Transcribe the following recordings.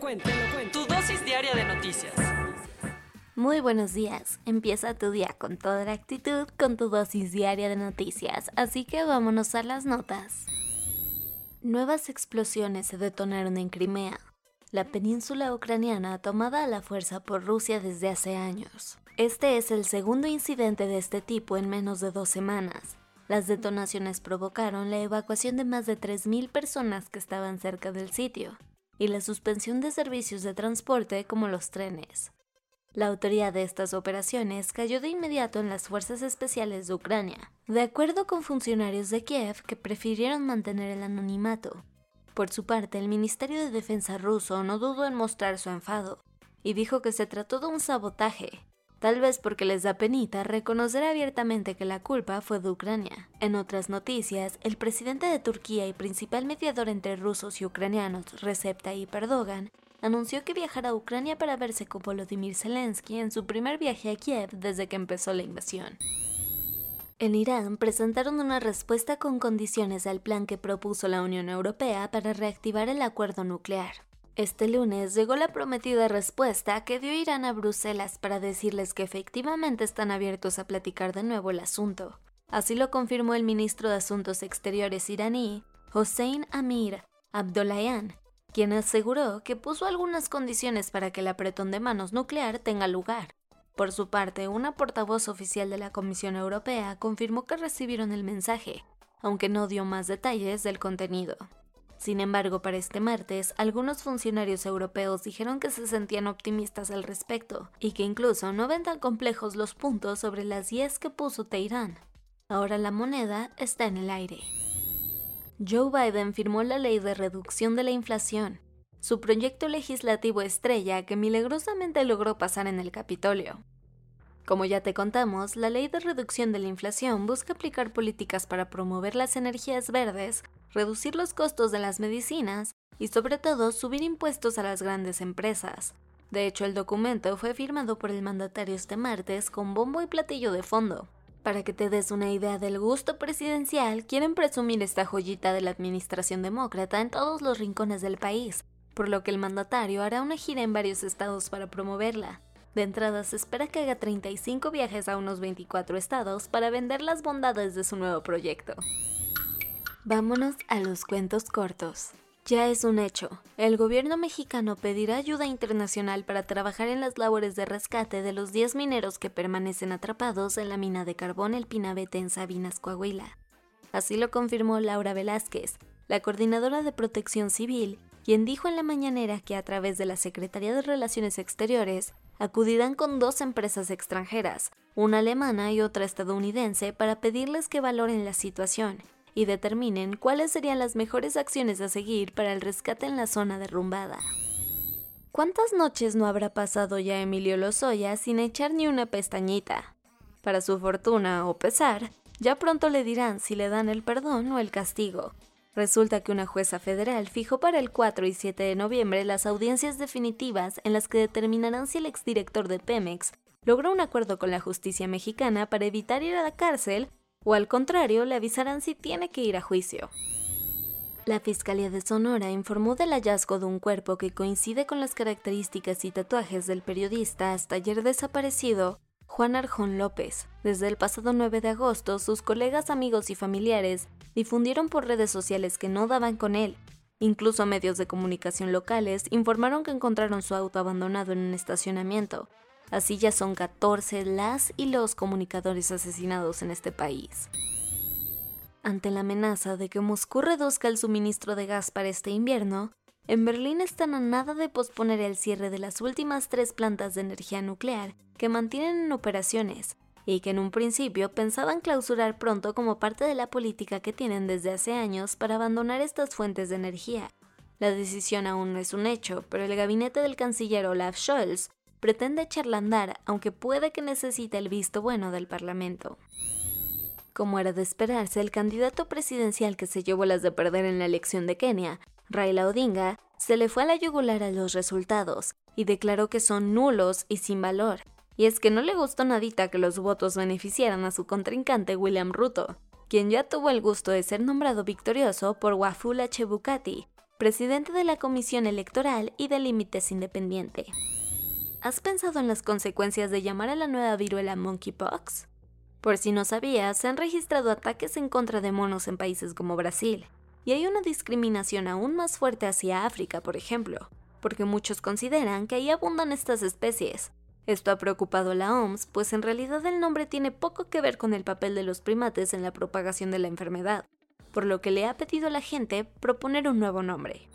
Te lo cuento, te lo cuento. Tu dosis diaria de noticias. Muy buenos días. Empieza tu día con toda la actitud, con tu dosis diaria de noticias. Así que vámonos a las notas. Nuevas explosiones se detonaron en Crimea, la península ucraniana tomada a la fuerza por Rusia desde hace años. Este es el segundo incidente de este tipo en menos de dos semanas. Las detonaciones provocaron la evacuación de más de 3.000 personas que estaban cerca del sitio y la suspensión de servicios de transporte como los trenes. La autoridad de estas operaciones cayó de inmediato en las fuerzas especiales de Ucrania, de acuerdo con funcionarios de Kiev que prefirieron mantener el anonimato. Por su parte, el Ministerio de Defensa ruso no dudó en mostrar su enfado y dijo que se trató de un sabotaje tal vez porque les da penita reconocer abiertamente que la culpa fue de Ucrania. En otras noticias, el presidente de Turquía y principal mediador entre rusos y ucranianos, Recep Tayyip Erdogan, anunció que viajará a Ucrania para verse con Volodymyr Zelensky en su primer viaje a Kiev desde que empezó la invasión. En Irán presentaron una respuesta con condiciones al plan que propuso la Unión Europea para reactivar el acuerdo nuclear. Este lunes llegó la prometida respuesta que dio Irán a Bruselas para decirles que efectivamente están abiertos a platicar de nuevo el asunto. Así lo confirmó el ministro de Asuntos Exteriores iraní, Hossein Amir Abdollahian, quien aseguró que puso algunas condiciones para que el apretón de manos nuclear tenga lugar. Por su parte, una portavoz oficial de la Comisión Europea confirmó que recibieron el mensaje, aunque no dio más detalles del contenido. Sin embargo, para este martes, algunos funcionarios europeos dijeron que se sentían optimistas al respecto y que incluso no ven tan complejos los puntos sobre las 10 que puso Teherán. Ahora la moneda está en el aire. Joe Biden firmó la ley de reducción de la inflación, su proyecto legislativo estrella que milagrosamente logró pasar en el Capitolio. Como ya te contamos, la ley de reducción de la inflación busca aplicar políticas para promover las energías verdes reducir los costos de las medicinas y sobre todo subir impuestos a las grandes empresas. De hecho, el documento fue firmado por el mandatario este martes con bombo y platillo de fondo. Para que te des una idea del gusto presidencial, quieren presumir esta joyita de la administración demócrata en todos los rincones del país, por lo que el mandatario hará una gira en varios estados para promoverla. De entrada se espera que haga 35 viajes a unos 24 estados para vender las bondades de su nuevo proyecto. Vámonos a los cuentos cortos. Ya es un hecho. El gobierno mexicano pedirá ayuda internacional para trabajar en las labores de rescate de los 10 mineros que permanecen atrapados en la mina de carbón El Pinabete en Sabinas, Coahuila. Así lo confirmó Laura Velázquez, la coordinadora de protección civil, quien dijo en la mañanera que a través de la Secretaría de Relaciones Exteriores acudirán con dos empresas extranjeras, una alemana y otra estadounidense, para pedirles que valoren la situación y determinen cuáles serían las mejores acciones a seguir para el rescate en la zona derrumbada. ¿Cuántas noches no habrá pasado ya Emilio Lozoya sin echar ni una pestañita? Para su fortuna o pesar, ya pronto le dirán si le dan el perdón o el castigo. Resulta que una jueza federal fijó para el 4 y 7 de noviembre las audiencias definitivas en las que determinarán si el exdirector de Pemex logró un acuerdo con la justicia mexicana para evitar ir a la cárcel o al contrario le avisarán si tiene que ir a juicio. La Fiscalía de Sonora informó del hallazgo de un cuerpo que coincide con las características y tatuajes del periodista hasta ayer desaparecido Juan Arjón López. Desde el pasado 9 de agosto, sus colegas, amigos y familiares difundieron por redes sociales que no daban con él. Incluso medios de comunicación locales informaron que encontraron su auto abandonado en un estacionamiento. Así ya son 14 las y los comunicadores asesinados en este país. Ante la amenaza de que Moscú reduzca el suministro de gas para este invierno, en Berlín están a nada de posponer el cierre de las últimas tres plantas de energía nuclear que mantienen en operaciones y que en un principio pensaban clausurar pronto como parte de la política que tienen desde hace años para abandonar estas fuentes de energía. La decisión aún no es un hecho, pero el gabinete del canciller Olaf Scholz pretende echarla a andar, aunque puede que necesite el visto bueno del Parlamento. Como era de esperarse, el candidato presidencial que se llevó las de perder en la elección de Kenia Raila Odinga se le fue a la yugular a los resultados y declaró que son nulos y sin valor. Y es que no le gustó nadita que los votos beneficiaran a su contrincante William Ruto, quien ya tuvo el gusto de ser nombrado victorioso por Wafula Chebukati, presidente de la Comisión Electoral y de Límites Independiente. ¿Has pensado en las consecuencias de llamar a la nueva viruela monkeypox? Por si no sabías, se han registrado ataques en contra de monos en países como Brasil, y hay una discriminación aún más fuerte hacia África, por ejemplo, porque muchos consideran que ahí abundan estas especies. Esto ha preocupado a la OMS, pues en realidad el nombre tiene poco que ver con el papel de los primates en la propagación de la enfermedad, por lo que le ha pedido a la gente proponer un nuevo nombre.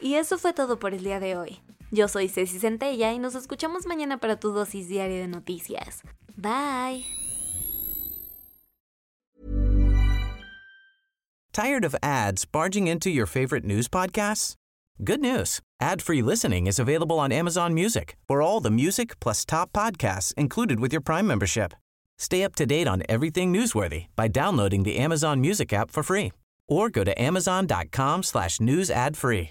Y eso fue todo por el día de hoy. Yo soy Ceci Centella y nos escuchamos mañana para tu dosis diaria de noticias. Bye. Tired of ads barging into your favorite news podcasts? Good news. Ad-free listening is available on Amazon Music. For all the music plus top podcasts included with your Prime membership. Stay up to date on everything newsworthy by downloading the Amazon Music app for free or go to amazon.com slash news ad free.